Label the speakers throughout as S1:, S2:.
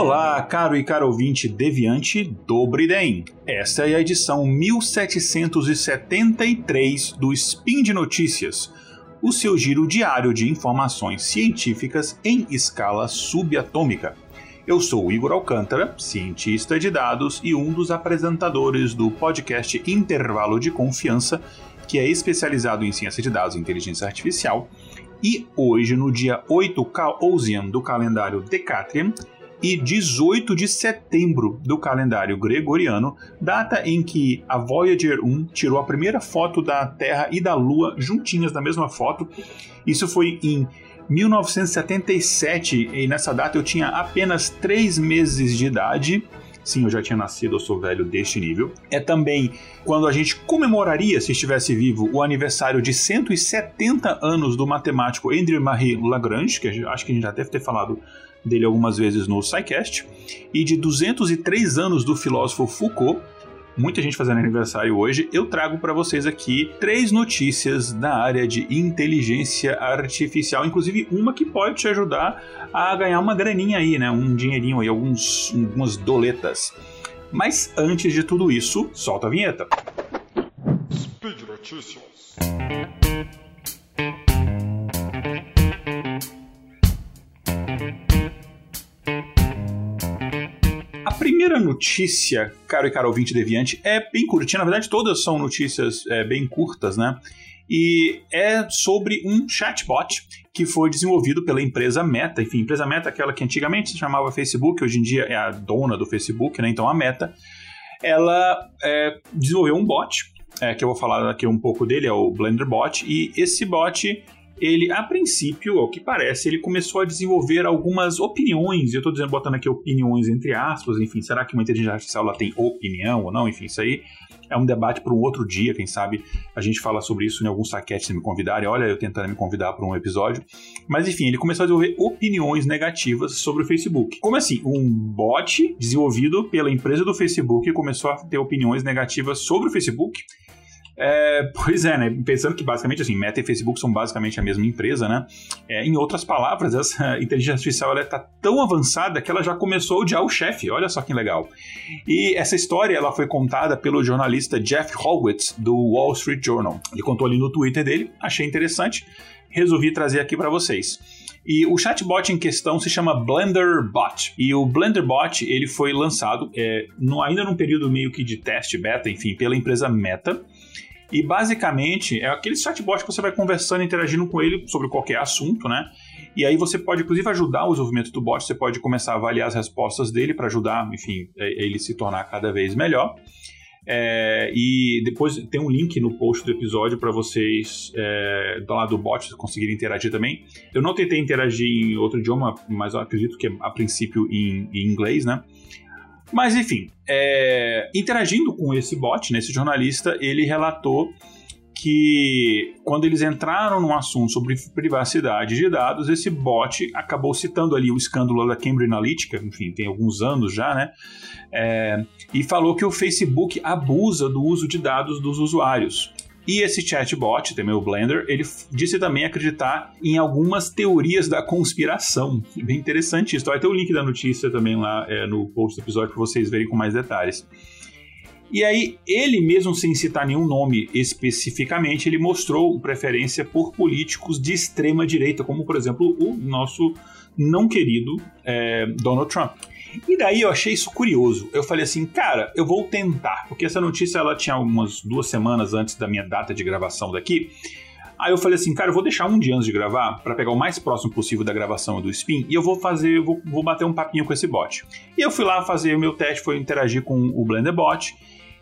S1: Olá, caro e caro ouvinte deviante do Briden. Esta é a edição 1773 do Spin de Notícias, o seu giro diário de informações científicas em escala subatômica. Eu sou Igor Alcântara, cientista de dados e um dos apresentadores do podcast Intervalo de Confiança, que é especializado em ciência de dados e inteligência artificial. E hoje, no dia 8 Caosian do calendário Decatrian, e 18 de setembro do calendário gregoriano, data em que a Voyager 1 tirou a primeira foto da Terra e da Lua juntinhas na mesma foto. Isso foi em 1977 e nessa data eu tinha apenas 3 meses de idade. Sim, eu já tinha nascido, eu sou velho deste nível. É também quando a gente comemoraria, se estivesse vivo, o aniversário de 170 anos do matemático André-Marie Lagrange, que acho que a gente já deve ter falado dele algumas vezes no SciCast, e de 203 anos do filósofo Foucault, muita gente fazendo aniversário hoje, eu trago para vocês aqui três notícias da área de inteligência artificial, inclusive uma que pode te ajudar a ganhar uma graninha aí, né? Um dinheirinho aí, alguns, algumas doletas. Mas antes de tudo isso, solta a vinheta. Speed Notícias. Primeira notícia, caro e caro ouvinte deviante, é bem curtinha. Na verdade, todas são notícias é, bem curtas, né? E é sobre um chatbot que foi desenvolvido pela empresa Meta. Enfim, empresa Meta, aquela que antigamente se chamava Facebook, hoje em dia é a dona do Facebook, né? Então a Meta, ela é, desenvolveu um bot, é, que eu vou falar aqui um pouco dele, é o BlenderBot, e esse bot ele, a princípio, ao que parece, ele começou a desenvolver algumas opiniões, eu estou dizendo, botando aqui opiniões entre aspas, enfim, será que uma inteligência artificial ela tem opinião ou não? Enfim, isso aí é um debate para um outro dia, quem sabe a gente fala sobre isso em alguns saquetes se me convidarem, olha, eu tentando me convidar para um episódio. Mas enfim, ele começou a desenvolver opiniões negativas sobre o Facebook. Como assim? Um bot desenvolvido pela empresa do Facebook começou a ter opiniões negativas sobre o Facebook é, pois é, né? Pensando que basicamente assim, Meta e Facebook são basicamente a mesma empresa, né? É, em outras palavras, essa inteligência artificial ela está tão avançada que ela já começou a odiar o chefe. Olha só que legal. E essa história ela foi contada pelo jornalista Jeff Howitz do Wall Street Journal. Ele contou ali no Twitter dele, achei interessante, resolvi trazer aqui para vocês. E o chatbot em questão se chama BlenderBot. E o BlenderBot ele foi lançado é, no, ainda num período meio que de teste beta, enfim, pela empresa Meta. E basicamente é aquele chatbot que você vai conversando, interagindo com ele sobre qualquer assunto, né? E aí você pode, inclusive, ajudar o desenvolvimento do bot, você pode começar a avaliar as respostas dele para ajudar, enfim, é, ele se tornar cada vez melhor. É, e depois tem um link no post do episódio para vocês, é, do lado do bot, conseguirem interagir também. Eu não tentei interagir em outro idioma, mas acredito que é, a princípio em, em inglês, né? Mas enfim, é, interagindo com esse bot, né, esse jornalista, ele relatou que quando eles entraram num assunto sobre privacidade de dados, esse bot acabou citando ali o escândalo da Cambridge Analytica, enfim, tem alguns anos já, né? É, e falou que o Facebook abusa do uso de dados dos usuários. E esse chatbot, também o Blender, ele disse também acreditar em algumas teorias da conspiração. Bem interessante isso. Vai ter o link da notícia também lá é, no post do episódio para vocês verem com mais detalhes. E aí, ele mesmo sem citar nenhum nome especificamente, ele mostrou preferência por políticos de extrema direita, como por exemplo o nosso não querido é, Donald Trump. E daí eu achei isso curioso. Eu falei assim, cara, eu vou tentar, porque essa notícia ela tinha umas duas semanas antes da minha data de gravação daqui. Aí eu falei assim, cara, eu vou deixar um dia antes de gravar para pegar o mais próximo possível da gravação do Spin e eu vou fazer, vou, vou bater um papinho com esse bot. E eu fui lá fazer o meu teste, foi interagir com o Blender Bot.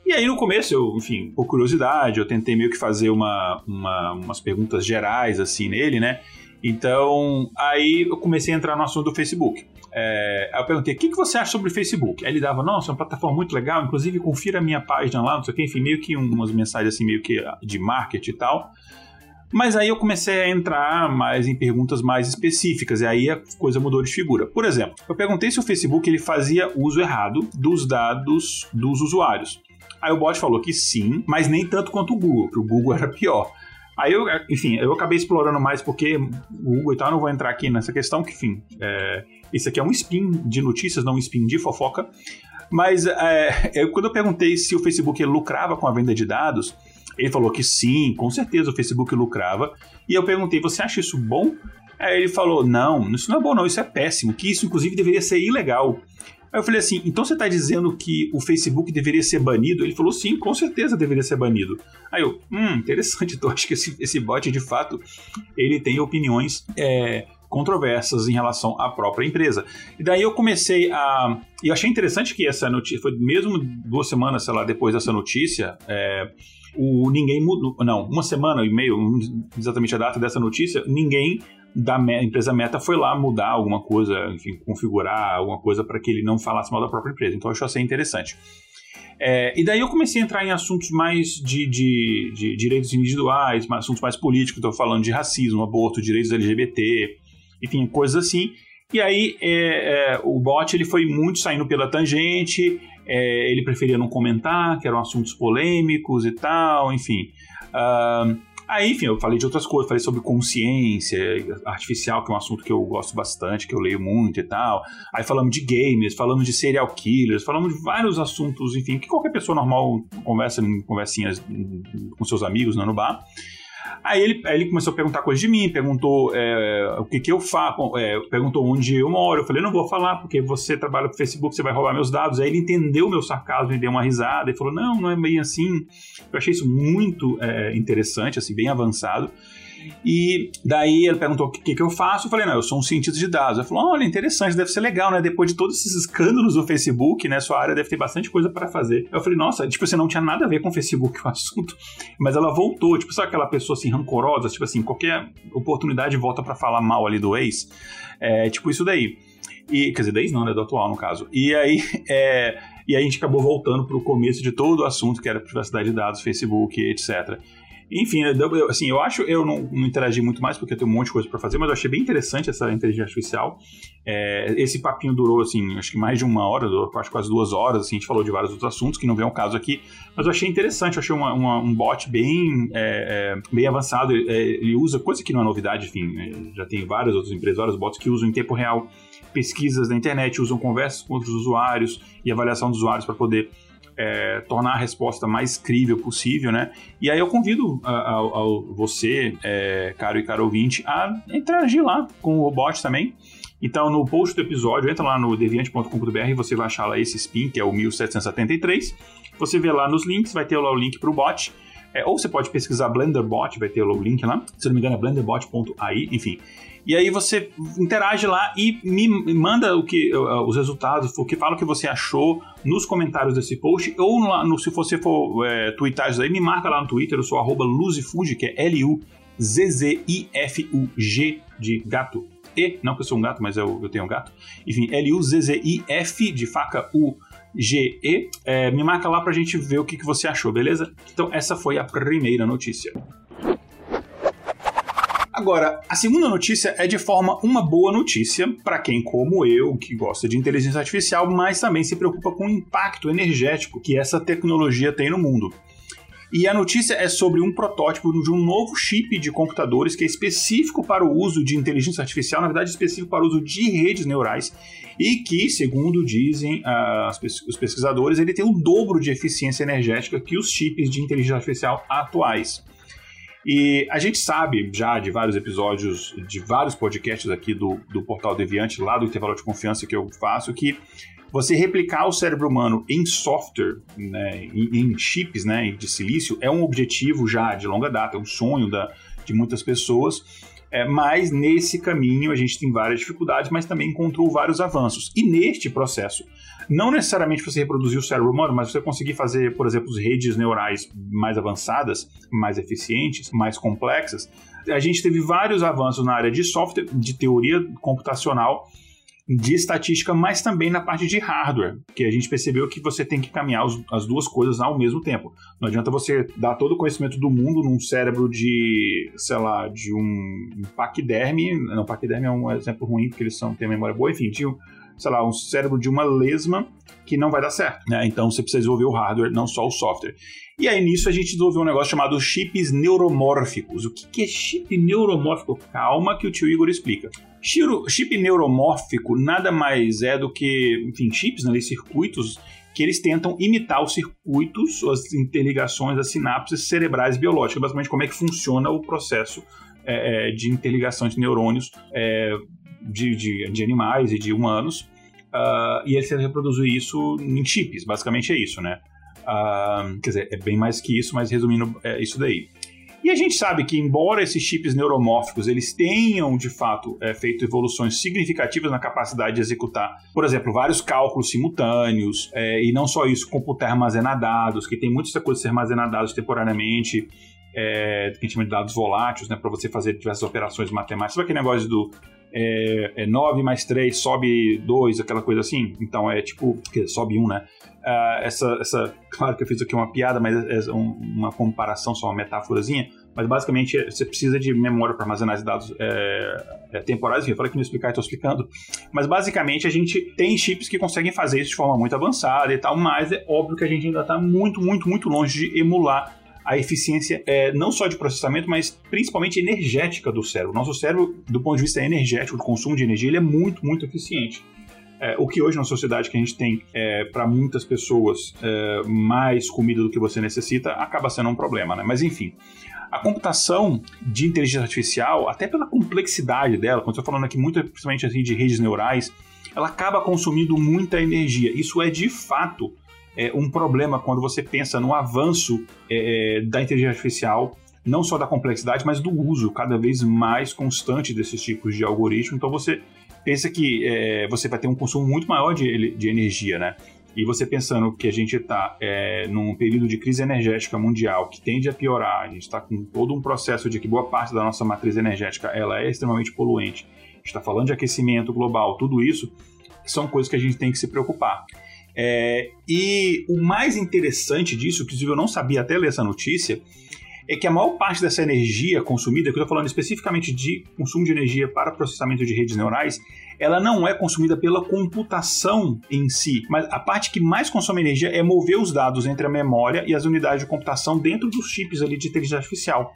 S1: E aí no começo, eu, enfim, por curiosidade, eu tentei meio que fazer uma, uma, umas perguntas gerais assim nele, né? Então, aí eu comecei a entrar no assunto do Facebook. É, eu perguntei, o que, que você acha sobre o Facebook? Aí ele dava, nossa, é uma plataforma muito legal, inclusive confira a minha página lá, não sei o que, enfim, meio que umas mensagens assim, meio que de marketing e tal. Mas aí eu comecei a entrar mais em perguntas mais específicas, e aí a coisa mudou de figura. Por exemplo, eu perguntei se o Facebook ele fazia uso errado dos dados dos usuários. Aí o bot falou que sim, mas nem tanto quanto o Google, que o Google era pior. Aí eu, enfim, eu acabei explorando mais porque o Google e tal, não vou entrar aqui nessa questão, que enfim, é, esse aqui é um spin de notícias, não um spin de fofoca. Mas é, eu, quando eu perguntei se o Facebook lucrava com a venda de dados, ele falou que sim, com certeza o Facebook lucrava. E eu perguntei, você acha isso bom? Aí ele falou, não, isso não é bom não, isso é péssimo, que isso inclusive deveria ser ilegal. Aí eu falei assim, então você está dizendo que o Facebook deveria ser banido? Ele falou, sim, com certeza deveria ser banido. Aí eu, hum, interessante, então acho que esse, esse bot, de fato, ele tem opiniões é, controversas em relação à própria empresa. E daí eu comecei a... E eu achei interessante que essa notícia, foi mesmo duas semanas, sei lá, depois dessa notícia, é, o ninguém mudou, não, uma semana e meio, exatamente a data dessa notícia, ninguém da empresa Meta foi lá mudar alguma coisa, enfim, configurar alguma coisa para que ele não falasse mal da própria empresa. Então eu achei interessante. É, e daí eu comecei a entrar em assuntos mais de, de, de direitos individuais, assuntos mais políticos, estou falando de racismo, aborto, direitos LGBT, enfim, coisas assim. E aí é, é, o bot ele foi muito saindo pela tangente, é, ele preferia não comentar, que eram assuntos polêmicos e tal, enfim. Uh, Aí, enfim, eu falei de outras coisas, falei sobre consciência artificial, que é um assunto que eu gosto bastante, que eu leio muito e tal. Aí falamos de games, falamos de serial killers, falamos de vários assuntos, enfim, que qualquer pessoa normal conversa em conversinhas com seus amigos né, no bar. Aí ele, aí ele começou a perguntar coisas de mim, perguntou é, o que, que eu faço, é, perguntou onde eu moro. Eu falei, não vou falar, porque você trabalha pro Facebook, você vai roubar meus dados. Aí ele entendeu meu sarcasmo e deu uma risada e falou, não, não é bem assim. Eu achei isso muito é, interessante, assim, bem avançado. E daí ele perguntou o que, que eu faço. Eu falei, não, eu sou um cientista de dados. Ele falou, olha, interessante, deve ser legal, né? Depois de todos esses escândalos do Facebook, né? Sua área deve ter bastante coisa para fazer. Eu falei, nossa, tipo, você não tinha nada a ver com o Facebook o assunto. Mas ela voltou, tipo, sabe aquela pessoa assim, rancorosa? Tipo assim, qualquer oportunidade volta para falar mal ali do ex. É tipo isso daí. E, quer dizer, da ex não, né? Do atual, no caso. E aí, é, e aí a gente acabou voltando para o começo de todo o assunto, que era privacidade de dados, Facebook, etc. Enfim, eu, assim, eu acho, eu não, não, interagi muito mais porque eu tenho um monte de coisa para fazer, mas eu achei bem interessante essa inteligência artificial. É, esse papinho durou, assim, acho que mais de uma hora, durou, acho quase duas horas, assim, a gente falou de vários outros assuntos que não vem ao caso aqui, mas eu achei interessante, eu achei uma, uma, um bot bem, é, é, bem avançado, é, ele usa coisa que não é novidade, enfim, né, já tem várias outras empresas, vários bots que usam em tempo real pesquisas na internet, usam conversas com outros usuários e avaliação dos usuários para poder é, tornar a resposta mais crível possível, né? E aí eu convido a, a, a você, é, caro e caro ouvinte, a interagir lá com o bot também. Então, no post do episódio, entra lá no deviante.com.br e você vai achar lá esse spin, que é o 1773. Você vê lá nos links, vai ter lá o link para o bot. É, ou você pode pesquisar BlenderBot, vai ter o link lá. Se não me engano, é blenderbot.ai, enfim. E aí você interage lá e me manda o que, os resultados, o que fala o que você achou nos comentários desse post, ou no, no, se você for é, twittar isso aí, me marca lá no Twitter, eu sou arroba Luzifuji, que é L-U-Z-Z-I-F-U-G de gato. E, não que eu sou um gato, mas eu, eu tenho um gato. Enfim, L-U-Z-Z-I-F de faca U. G-E, é, me marca lá pra gente ver o que, que você achou, beleza? Então, essa foi a primeira notícia. Agora, a segunda notícia é de forma uma boa notícia para quem, como eu, que gosta de inteligência artificial, mas também se preocupa com o impacto energético que essa tecnologia tem no mundo. E a notícia é sobre um protótipo de um novo chip de computadores que é específico para o uso de inteligência artificial, na verdade, específico para o uso de redes neurais, e que, segundo dizem uh, os pesquisadores, ele tem o dobro de eficiência energética que os chips de inteligência artificial atuais. E a gente sabe já de vários episódios, de vários podcasts aqui do, do Portal Deviante, lá do intervalo de confiança que eu faço, que você replicar o cérebro humano em software, né, em, em, chips né, de silício, é um objetivo já de longa data, é um sonho da, de muitas pessoas. É, mas nesse caminho a gente tem várias dificuldades, mas também encontrou vários avanços. E neste processo, não necessariamente você reproduzir o cérebro humano, mas você conseguir fazer, por exemplo, redes neurais mais avançadas, mais eficientes, mais complexas. A gente teve vários avanços na área de software, de teoria computacional, de estatística, mas também na parte de hardware, que a gente percebeu que você tem que caminhar os, as duas coisas ao mesmo tempo. Não adianta você dar todo o conhecimento do mundo num cérebro de, sei lá, de um, um paquiderme. Não, paquiderme é um exemplo ruim, porque eles são, têm memória boa, enfim, de um, sei lá, um cérebro de uma lesma que não vai dar certo. Né? Então você precisa desenvolver o hardware, não só o software. E aí nisso a gente desenvolveu um negócio chamado chips neuromórficos. O que é chip neuromórfico? Calma que o tio Igor explica. Chip neuromórfico nada mais é do que, enfim, chips, né, circuitos que eles tentam imitar os circuitos, as interligações, as sinapses cerebrais biológicas, basicamente como é que funciona o processo é, é de interligação de neurônios é, de, de, de, animais e de humanos, uh, e eles tentam reproduzir isso em chips, basicamente é isso, né? Uh, quer dizer, é bem mais que isso, mas resumindo, é isso daí. E a gente sabe que, embora esses chips neuromórficos eles tenham, de fato, é, feito evoluções significativas na capacidade de executar, por exemplo, vários cálculos simultâneos, é, e não só isso, computar armazenar dados, que tem muita coisa de ser armazenar dados temporariamente, é, que a gente chama de dados voláteis, né, para você fazer diversas operações matemáticas. Sabe aquele negócio do é, é 9 mais 3 sobe 2, aquela coisa assim? Então é tipo, sobe 1, né? Uh, essa, essa, claro que eu fiz aqui uma piada, mas é, é uma comparação, só uma metáforazinha, mas basicamente você precisa de memória para armazenar dados é, é, temporais, enfim, eu falei que não explicar, estou explicando, mas basicamente a gente tem chips que conseguem fazer isso de forma muito avançada e tal, mas é óbvio que a gente ainda está muito, muito, muito longe de emular a eficiência é, não só de processamento, mas principalmente energética do cérebro. Nosso cérebro, do ponto de vista energético, do consumo de energia, ele é muito, muito eficiente. É, o que hoje na sociedade que a gente tem é, para muitas pessoas é, mais comida do que você necessita acaba sendo um problema, né? Mas enfim, a computação de inteligência artificial, até pela complexidade dela, quando estou falando aqui muito principalmente assim de redes neurais, ela acaba consumindo muita energia. Isso é de fato é, um problema quando você pensa no avanço é, da inteligência artificial, não só da complexidade, mas do uso cada vez mais constante desses tipos de algoritmos. Então você pensa que é, você vai ter um consumo muito maior de, de energia, né? E você pensando que a gente está é, num período de crise energética mundial que tende a piorar, a gente está com todo um processo de que boa parte da nossa matriz energética ela é extremamente poluente, a gente está falando de aquecimento global, tudo isso são coisas que a gente tem que se preocupar. É, e o mais interessante disso, inclusive eu não sabia até ler essa notícia, é que a maior parte dessa energia consumida, que eu estou falando especificamente de consumo de energia para processamento de redes neurais, ela não é consumida pela computação em si, mas a parte que mais consome energia é mover os dados entre a memória e as unidades de computação dentro dos chips ali de inteligência artificial.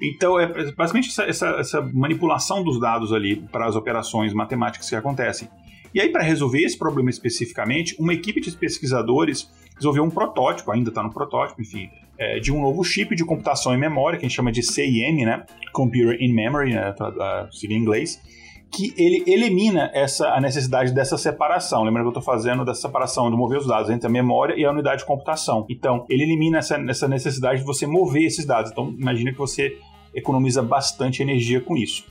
S1: Então, é basicamente essa, essa, essa manipulação dos dados ali para as operações matemáticas que acontecem. E aí, para resolver esse problema especificamente, uma equipe de pesquisadores desenvolveu um protótipo, ainda está no protótipo, enfim, é, de um novo chip de computação em memória, que a gente chama de CIM, né? Computer in Memory, né? seria em inglês, que ele elimina essa, a necessidade dessa separação. Lembra que eu estou fazendo dessa separação de mover os dados entre a memória e a unidade de computação. Então, ele elimina essa, essa necessidade de você mover esses dados. Então, imagina que você economiza bastante energia com isso.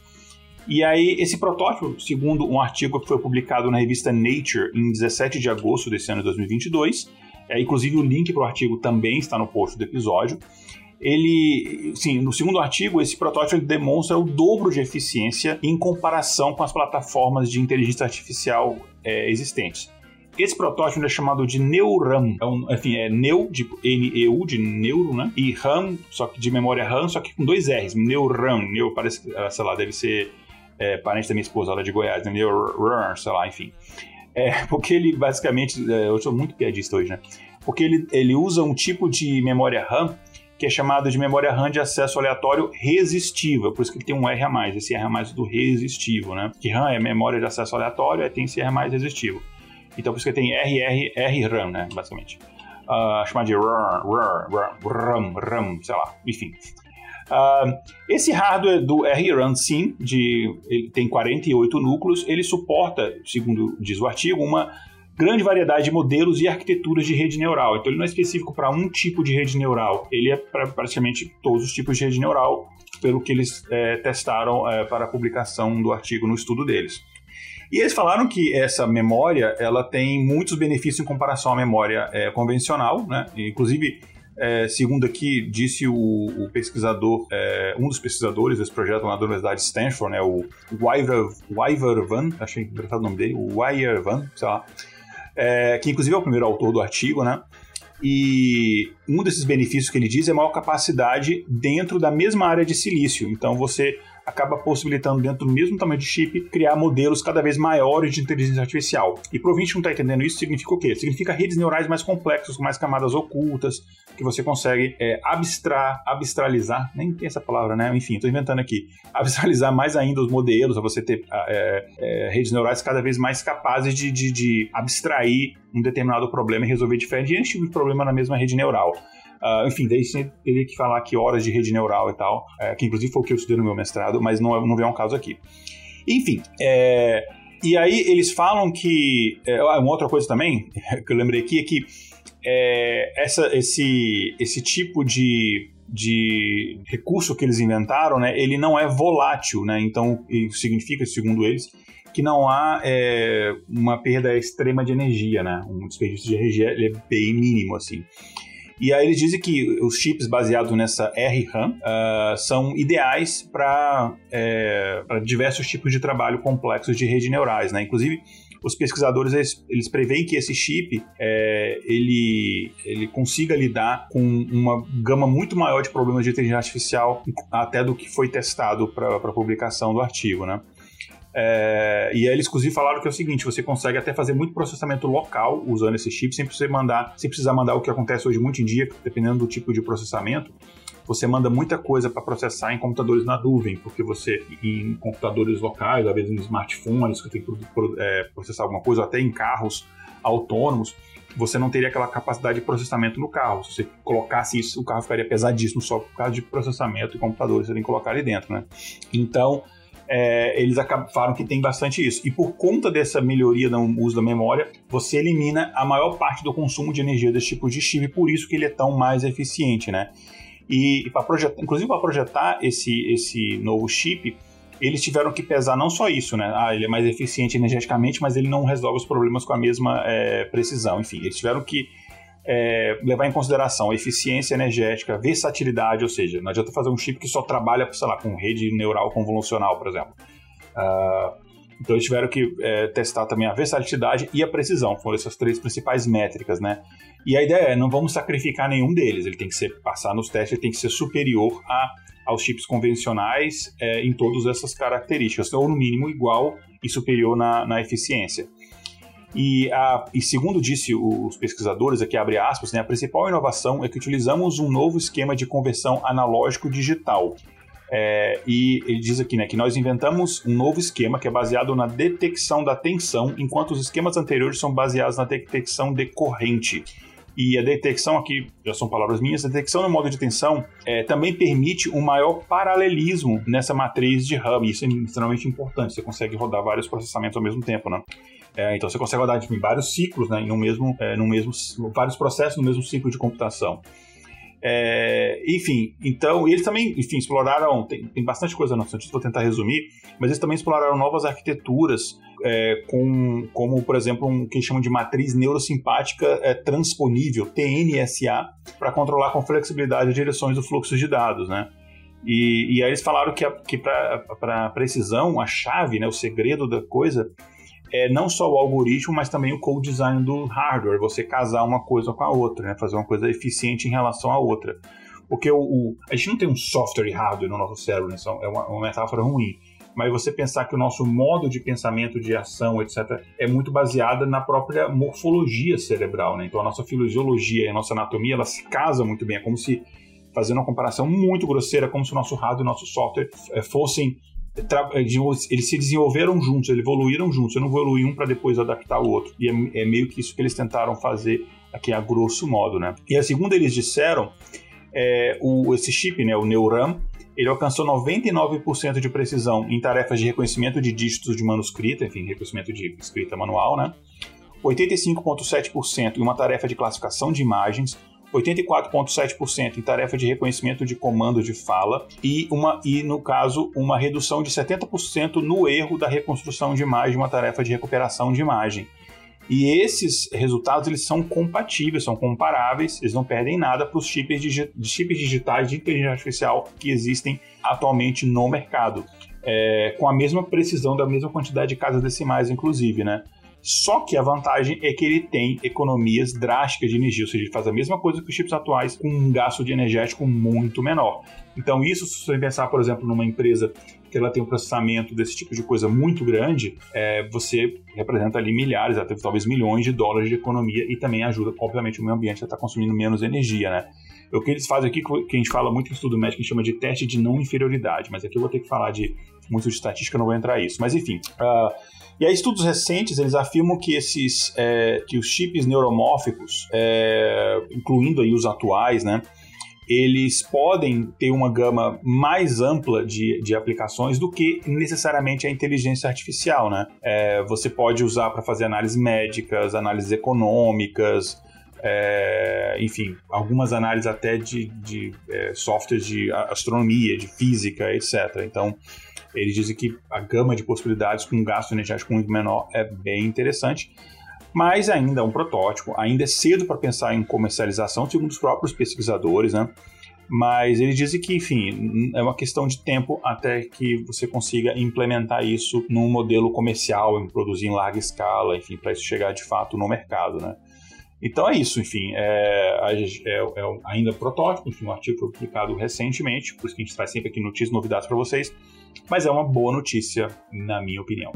S1: E aí, esse protótipo, segundo um artigo que foi publicado na revista Nature em 17 de agosto desse ano de 2022, é, inclusive o link para o artigo também está no post do episódio. Ele, sim, no segundo artigo, esse protótipo demonstra o dobro de eficiência em comparação com as plataformas de inteligência artificial é, existentes. Esse protótipo é chamado de Neuram. É um, enfim, é Neu, de N-E-U, de neuro, né? E RAM, só que de memória RAM, só que com dois R's. Neuram. Neu parece, sei lá, deve ser é, parente da minha esposa, ela é de Goiás, né? Neuram, sei lá, enfim. É, porque ele basicamente, é, eu sou muito piadista hoje, né? Porque ele, ele usa um tipo de memória RAM que é chamado de memória RAM de acesso aleatório resistiva, por isso que ele tem um R a mais, esse R a mais do resistivo, né? Que RAM é memória de acesso aleatório, aí tem esse R a mais resistivo. Então por isso que tem RR, RAM, né, basicamente. Uh, chamado de RAM, RAM, RAM, RAM, sei lá, enfim. Uh, esse hardware do RRAM Sim, de, ele tem 48 núcleos, ele suporta, segundo diz o artigo, uma grande variedade de modelos e arquiteturas de rede neural. Então ele não é específico para um tipo de rede neural, ele é para praticamente todos os tipos de rede neural, pelo que eles é, testaram é, para a publicação do artigo no estudo deles. E eles falaram que essa memória ela tem muitos benefícios em comparação à memória é, convencional, né? Inclusive é, segundo aqui disse o, o pesquisador, é, um dos pesquisadores desse projeto lá da Universidade de Stanford, né, o Wyver Van, achei engraçado o nome dele, o Wyver Van, sei lá, é, que inclusive é o primeiro autor do artigo, né? E um desses benefícios que ele diz é maior capacidade dentro da mesma área de silício. Então você acaba possibilitando, dentro do mesmo tamanho de chip, criar modelos cada vez maiores de inteligência artificial. E para o ouvinte não está entendendo isso, significa o quê? Significa redes neurais mais complexas, com mais camadas ocultas, que você consegue é, abstrar, abstralizar, nem tem essa palavra, né? Enfim, estou inventando aqui. Abstralizar mais ainda os modelos, a você ter é, é, redes neurais cada vez mais capazes de, de, de abstrair um determinado problema e resolver diferentes tipos de problema na mesma rede neural. Uh, enfim, daí você teria que falar aqui horas de rede neural e tal, é, que inclusive foi o que eu estudei no meu mestrado, mas não, é, não vem um caso aqui. Enfim, é, e aí eles falam que. É, ah, uma outra coisa também, que eu lembrei aqui, é que é, essa, esse, esse tipo de, de recurso que eles inventaram, né, ele não é volátil, né? Então, isso significa, segundo eles, que não há é, uma perda extrema de energia, né? Um desperdício de energia é bem mínimo, assim. E aí eles dizem que os chips baseados nessa RRAM uh, são ideais para é, diversos tipos de trabalho complexos de redes neurais, né? Inclusive, os pesquisadores eles, eles preveem que esse chip é, ele, ele consiga lidar com uma gama muito maior de problemas de inteligência artificial até do que foi testado para a publicação do artigo, né? É, e aí eles inclusive falaram que é o seguinte: você consegue até fazer muito processamento local usando esse chip, sem precisar mandar, sem precisar mandar o que acontece hoje muito em dia, dependendo do tipo de processamento. Você manda muita coisa para processar em computadores na nuvem, porque você, em computadores locais, às vezes em smartphones, que tem que é, processar alguma coisa, ou até em carros autônomos, você não teria aquela capacidade de processamento no carro. Se você colocasse isso, o carro ficaria pesadíssimo só por causa de processamento e computadores você tem que colocar ali dentro, né? Então, é, eles acabaram que tem bastante isso. E por conta dessa melhoria no uso da memória, você elimina a maior parte do consumo de energia desse tipo de chip, por isso que ele é tão mais eficiente, né? E, e projetar, inclusive para projetar esse, esse novo chip, eles tiveram que pesar não só isso, né? Ah, ele é mais eficiente energeticamente, mas ele não resolve os problemas com a mesma é, precisão. Enfim, eles tiveram que é, levar em consideração eficiência energética, versatilidade, ou seja, não adianta fazer um chip que só trabalha, sei lá, com rede neural convolucional, por exemplo. Uh, então eles tiveram que é, testar também a versatilidade e a precisão, foram essas três principais métricas, né? E a ideia é, não vamos sacrificar nenhum deles, ele tem que ser, passar nos testes, ele tem que ser superior a, aos chips convencionais é, em todas essas características, ou no mínimo igual e superior na, na eficiência. E, a, e segundo disse os pesquisadores, aqui abre aspas, né, a principal inovação é que utilizamos um novo esquema de conversão analógico-digital. É, e ele diz aqui né, que nós inventamos um novo esquema que é baseado na detecção da tensão, enquanto os esquemas anteriores são baseados na detecção de corrente. E a detecção aqui, já são palavras minhas, a detecção no modo de tensão é, também permite um maior paralelismo nessa matriz de RAM. Isso é extremamente importante, você consegue rodar vários processamentos ao mesmo tempo, né? É, então você consegue rodar em vários ciclos, né, no mesmo, é, no mesmo, vários processos no mesmo ciclo de computação. É, enfim, então eles também, enfim, exploraram, tem, tem bastante coisa no sentido, vou tentar resumir, mas eles também exploraram novas arquiteturas, é, com, como por exemplo um que chamam de matriz neurosimpática é, transponível, TNSA, para controlar com flexibilidade as direções do fluxo de dados, né? E, e aí eles falaram que, que para precisão, a chave, né, o segredo da coisa é não só o algoritmo, mas também o code design do hardware, você casar uma coisa com a outra, né? fazer uma coisa eficiente em relação à outra. Porque o, o a gente não tem um software e hardware no nosso cérebro, né? é uma, uma metáfora ruim mas você pensar que o nosso modo de pensamento, de ação, etc., é muito baseada na própria morfologia cerebral, né? Então a nossa fisiologia e a nossa anatomia, ela se casa muito bem. É como se, fazendo uma comparação muito grosseira, como se o nosso hardware e o nosso software é, fossem eles se desenvolveram juntos, eles evoluíram juntos. Eu não vou evoluir um para depois adaptar o outro. E é, é, meio que isso que eles tentaram fazer aqui a grosso modo, né? E a segunda eles disseram, é, o, esse chip, né, o Neuram, ele alcançou 99% de precisão em tarefas de reconhecimento de dígitos de manuscrita, enfim, reconhecimento de escrita manual, né? 85,7% em uma tarefa de classificação de imagens, 84,7% em tarefa de reconhecimento de comando de fala e, uma, e, no caso, uma redução de 70% no erro da reconstrução de imagem, uma tarefa de recuperação de imagem. E esses resultados eles são compatíveis, são comparáveis, eles não perdem nada para os chips, digi chips digitais de inteligência artificial que existem atualmente no mercado, é, com a mesma precisão da mesma quantidade de casas decimais, inclusive, né? Só que a vantagem é que ele tem economias drásticas de energia, ou seja, ele faz a mesma coisa que os chips atuais com um gasto de energético muito menor. Então, isso, se você pensar, por exemplo, numa empresa que ela tem um processamento desse tipo de coisa muito grande, é, você representa ali milhares, até talvez milhões de dólares de economia e também ajuda, obviamente, o meio ambiente a estar tá consumindo menos energia, né? O que eles fazem aqui, que a gente fala muito em estudo médico, a gente chama de teste de não inferioridade, mas aqui eu vou ter que falar de muito de estatística, não vou entrar nisso. Mas enfim, uh, e aí estudos recentes eles afirmam que esses, é, que os chips neuromórficos, é, incluindo aí os atuais, né, eles podem ter uma gama mais ampla de, de aplicações do que necessariamente a inteligência artificial, né? É, você pode usar para fazer análises médicas, análises econômicas, é, enfim, algumas análises até de, de é, softwares de astronomia, de física, etc. Então, eles dizem que a gama de possibilidades com um gasto energético muito menor é bem interessante, mas ainda é um protótipo, ainda é cedo para pensar em comercialização, segundo os próprios pesquisadores, né? Mas eles dizem que, enfim, é uma questão de tempo até que você consiga implementar isso num modelo comercial, produzir em larga escala, enfim, para isso chegar de fato no mercado, né? Então é isso, enfim, é, é, é ainda protótipo, enfim, um artigo publicado recentemente, por isso que a gente traz sempre aqui notícias, novidades para vocês, mas é uma boa notícia, na minha opinião.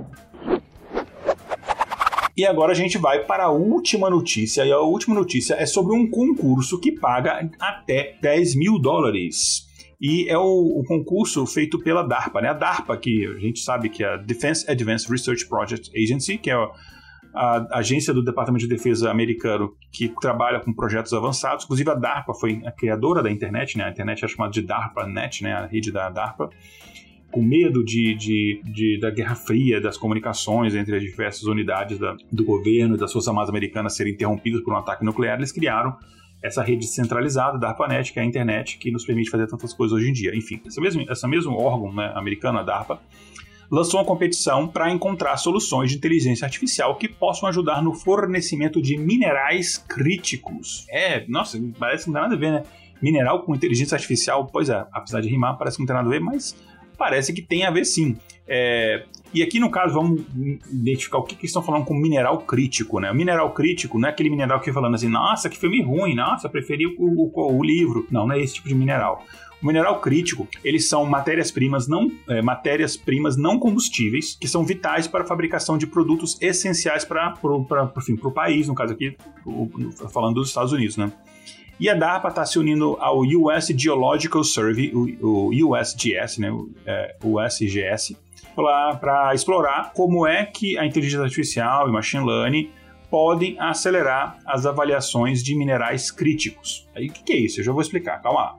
S1: E agora a gente vai para a última notícia, e a última notícia é sobre um concurso que paga até 10 mil dólares. E é o, o, concurso feito pela DARPA, né? A DARPA, que a gente sabe que é a Defense Advanced Research Project Agency, que é a agência do Departamento de Defesa americano que trabalha com projetos avançados. Inclusive a DARPA foi a criadora da internet, né? A internet é chamada de DARPANET, né? A rede da DARPA. Com medo de, de, de da Guerra Fria, das comunicações entre as diversas unidades da, do governo e das Forças Armadas Americanas serem interrompidas por um ataque nuclear, eles criaram essa rede centralizada da ARPANET, que é a internet que nos permite fazer tantas coisas hoje em dia. Enfim, esse mesmo, esse mesmo órgão né, americano, a DARPA, lançou uma competição para encontrar soluções de inteligência artificial que possam ajudar no fornecimento de minerais críticos. É, nossa, parece que não tem nada a ver, né? Mineral com inteligência artificial, pois é, apesar de rimar, parece que não tem nada a ver, mas parece que tem a ver sim. É, e aqui no caso vamos identificar o que, que estão falando com mineral crítico, né? O mineral crítico não é aquele mineral que falando assim, nossa, que filme ruim, nossa, preferi o, o, o livro. Não, não é esse tipo de mineral. Mineral crítico, eles são matérias-primas não, é, matérias-primas não combustíveis, que são vitais para a fabricação de produtos essenciais para o país, no caso aqui, falando dos Estados Unidos, né? E a DARPA está se unindo ao US Geological Survey, o, USGS, né, o, é, USGS, para explorar como é que a inteligência artificial e machine learning podem acelerar as avaliações de minerais críticos. Aí o que, que é isso? Eu já vou explicar, calma lá.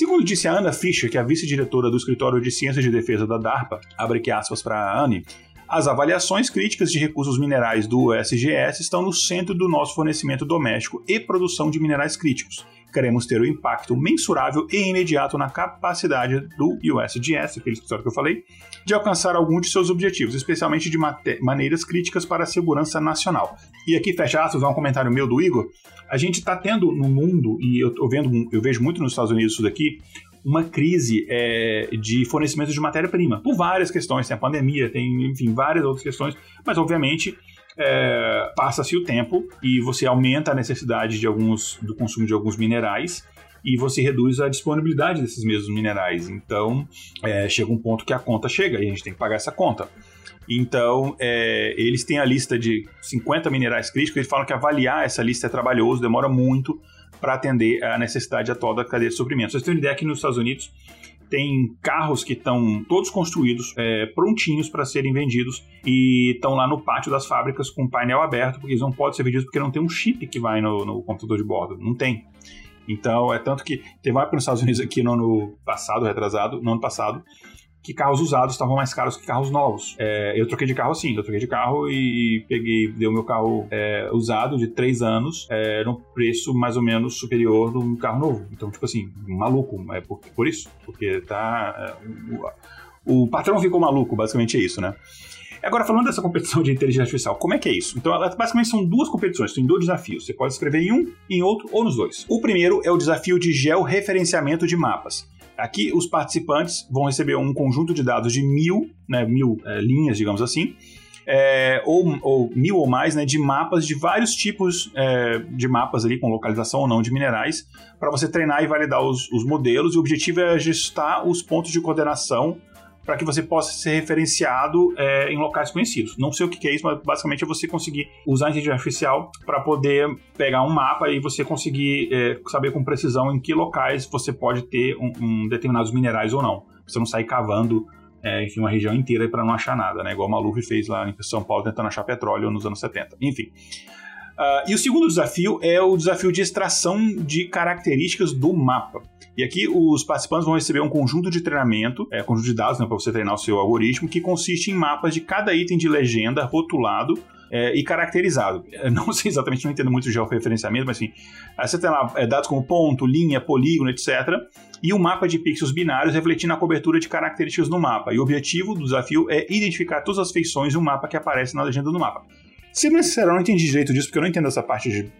S1: Segundo disse a Ana Fischer, que é a vice-diretora do Escritório de Ciências de Defesa da DARPA, abre aspas para a Anne, as avaliações críticas de recursos minerais do SGS estão no centro do nosso fornecimento doméstico e produção de minerais críticos. Queremos ter o um impacto mensurável e imediato na capacidade do USGS, aquele escritório que eu falei, de alcançar algum de seus objetivos, especialmente de maneiras críticas para a segurança nacional. E aqui, fecha aspas, um comentário meu do Igor. A gente está tendo no mundo, e eu, vendo, eu vejo muito nos Estados Unidos isso daqui, uma crise é, de fornecimento de matéria-prima, por várias questões. Tem a pandemia, tem, enfim, várias outras questões, mas obviamente é, passa-se o tempo e você aumenta a necessidade de alguns, do consumo de alguns minerais e você reduz a disponibilidade desses mesmos minerais. Então, é, chega um ponto que a conta chega e a gente tem que pagar essa conta. Então, é, eles têm a lista de 50 minerais críticos, eles falam que avaliar essa lista é trabalhoso, demora muito para atender a necessidade atual da cadeia de suprimentos. Vocês têm uma ideia que nos Estados Unidos tem carros que estão todos construídos, é, prontinhos para serem vendidos e estão lá no pátio das fábricas com painel aberto, porque eles não podem ser vendidos porque não tem um chip que vai no, no computador de bordo. Não tem. Então, é tanto que teve uma época nos Estados Unidos aqui no ano passado, retrasado, no ano passado, que carros usados estavam mais caros que carros novos. É, eu troquei de carro sim, eu troquei de carro e peguei, dei o meu carro é, usado de três anos é, no preço mais ou menos superior de um carro novo. Então, tipo assim, maluco, é por, por isso, porque tá. É, o, o patrão ficou maluco, basicamente é isso, né? Agora, falando dessa competição de inteligência artificial, como é que é isso? Então, basicamente são duas competições, tem dois desafios. Você pode escrever em um, em outro ou nos dois. O primeiro é o desafio de georreferenciamento de mapas. Aqui, os participantes vão receber um conjunto de dados de mil, né, mil é, linhas, digamos assim, é, ou, ou, mil ou mais, né, de mapas de vários tipos é, de mapas ali, com localização ou não de minerais, para você treinar e validar os, os modelos. E o objetivo é ajustar os pontos de coordenação para que você possa ser referenciado é, em locais conhecidos. Não sei o que é isso, mas basicamente é você conseguir usar a inteligência artificial para poder pegar um mapa e você conseguir é, saber com precisão em que locais você pode ter um, um determinados minerais ou não. Você não sair cavando é, enfim, uma região inteira para não achar nada, né? Igual o Maluf fez lá em São Paulo tentando achar petróleo nos anos 70. Enfim. Uh, e o segundo desafio é o desafio de extração de características do mapa. E aqui os participantes vão receber um conjunto de treinamento, é, conjunto de dados né, para você treinar o seu algoritmo, que consiste em mapas de cada item de legenda rotulado é, e caracterizado. Eu não sei exatamente, não entendo muito de georreferenciamento, mas assim, você tem lá é, dados como ponto, linha, polígono, etc. E um mapa de pixels binários refletindo a cobertura de características no mapa. E o objetivo do desafio é identificar todas as feições do mapa que aparecem na legenda do mapa. Se não eu entendi direito disso, porque eu não entendo essa parte de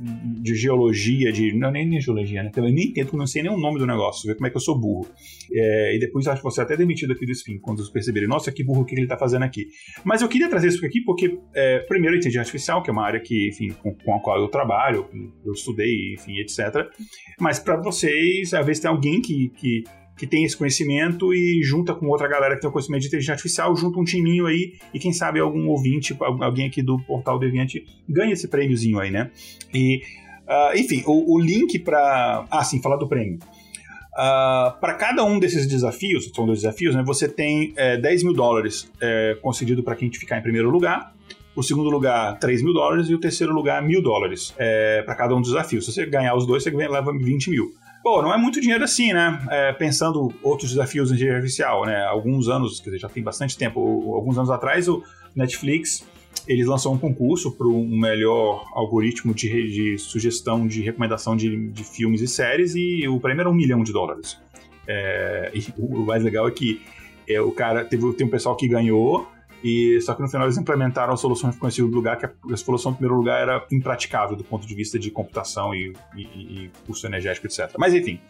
S1: de geologia, de. Não, nem, nem geologia, né? Eu nem entendo, não sei nem o nome do negócio, ver como é que eu sou burro. É, e depois acho que você até demitido aqui do Spin, quando vocês perceberem, nossa, que burro, o que ele está fazendo aqui. Mas eu queria trazer isso aqui porque, é, primeiro, a inteligência artificial, que é uma área que, enfim, com, com a qual eu trabalho, eu estudei, enfim, etc. Mas para vocês, às vezes tem alguém que, que que tem esse conhecimento e junta com outra galera que tem o conhecimento de inteligência artificial, junta um timinho aí e quem sabe algum ouvinte, alguém aqui do Portal Deviante ganha esse prêmiozinho aí, né? E, uh, enfim, o, o link para... Ah, sim, falar do prêmio. Uh, para cada um desses desafios, são dois desafios, né, você tem é, 10 mil dólares é, concedido para quem ficar em primeiro lugar, o segundo lugar 3 mil dólares e o terceiro lugar mil dólares é, para cada um dos desafios. Se você ganhar os dois, você leva 20 mil. Pô, não é muito dinheiro assim, né? É, pensando outros desafios em inteligência artificial, né? Alguns anos, quer dizer, já tem bastante tempo, alguns anos atrás, o Netflix eles lançou um concurso para um melhor algoritmo de, de, sugestão de recomendação de, de, filmes e séries e o prêmio era um milhão de dólares. É, e o mais legal é que é, o cara teve tem um pessoal que ganhou e só que no final eles implementaram a solução em segundo lugar, que a, solução em primeiro lugar era impraticável do ponto de vista de computação e, e, e custo energético, etc. Mas enfim,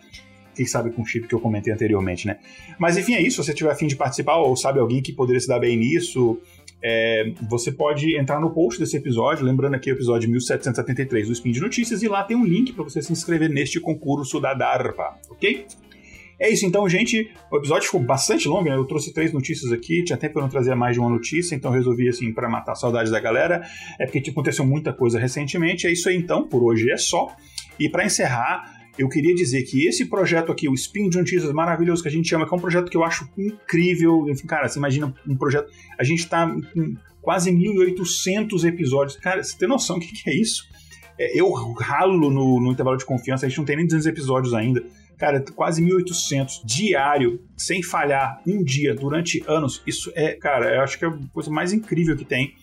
S1: quem sabe com o chip que eu comentei anteriormente, né? Mas enfim, é isso. Se você tiver afim de participar ou sabe alguém que poderia se dar bem nisso, é, você pode entrar no post desse episódio, lembrando aqui o episódio 1773 do Spin de Notícias, e lá tem um link para você se inscrever neste concurso da DARPA, ok? É isso então, gente. O episódio ficou bastante longo, né? Eu trouxe três notícias aqui, tinha tempo para não trazer mais de uma notícia, então resolvi, assim, para matar a saudade da galera. É porque tipo, aconteceu muita coisa recentemente. É isso aí então, por hoje é só. E para encerrar, eu queria dizer que esse projeto aqui, o Spin de Notícias maravilhoso que a gente chama, que é um projeto que eu acho incrível. Enfim, cara, você imagina um projeto. A gente está com quase 1.800 episódios. Cara, você tem noção do que, que é isso? É, eu ralo no, no intervalo de confiança, a gente não tem nem 200 episódios ainda. Cara, quase 1.800 diário, sem falhar, um dia, durante anos. Isso é, cara, eu acho que é a coisa mais incrível que tem.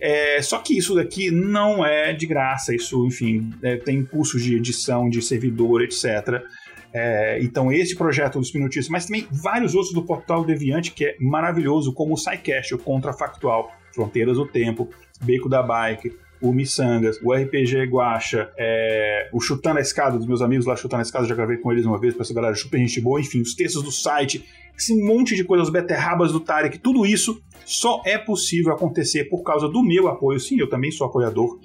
S1: É, só que isso daqui não é de graça, isso, enfim, é, tem custos de edição, de servidor, etc. É, então, esse projeto dos Spinotices, mas também vários outros do Portal Deviante, que é maravilhoso, como o SciCast, o Contrafactual, Fronteiras do Tempo, Beco da Bike, o Missangas, o RPG Guacha, é, o Chutando a Escada, dos meus amigos lá Chutando a Escada, já gravei com eles uma vez, pra essa galera super gente boa, enfim, os textos do site, esse monte de coisas, beterrabas do Tarek, tudo isso só é possível acontecer por causa do meu apoio, sim, eu também sou apoiador,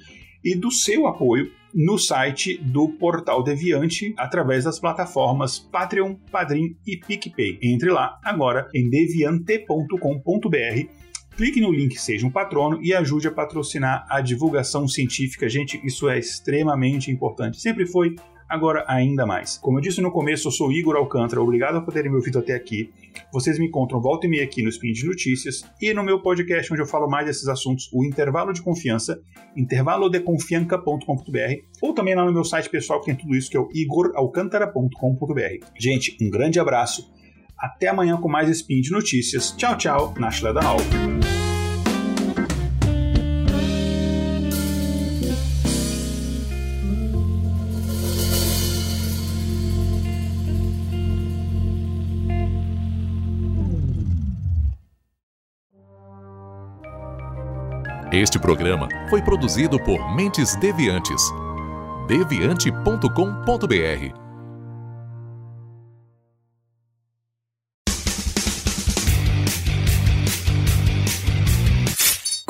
S1: e do seu apoio no site do Portal Deviante através das plataformas Patreon, Padrim e PicPay. Entre lá agora em deviante.com.br Clique no link Seja um Patrono e ajude a patrocinar a divulgação científica. Gente, isso é extremamente importante. Sempre foi, agora ainda mais. Como eu disse no começo, eu sou Igor Alcântara, obrigado por terem me ouvido até aqui. Vocês me encontram volta e meia aqui no Spin de Notícias e no meu podcast onde eu falo mais desses assuntos, o Intervalo de Confiança, intervalodeconfianca.com.br ou também lá no meu site pessoal que tem tudo isso que é o igoralcantara.com.br. Gente, um grande abraço até amanhã com mais Spin de Notícias. Tchau, tchau, Nashla Danal.
S2: Este programa foi produzido por Mentes Deviantes. deviante.com.br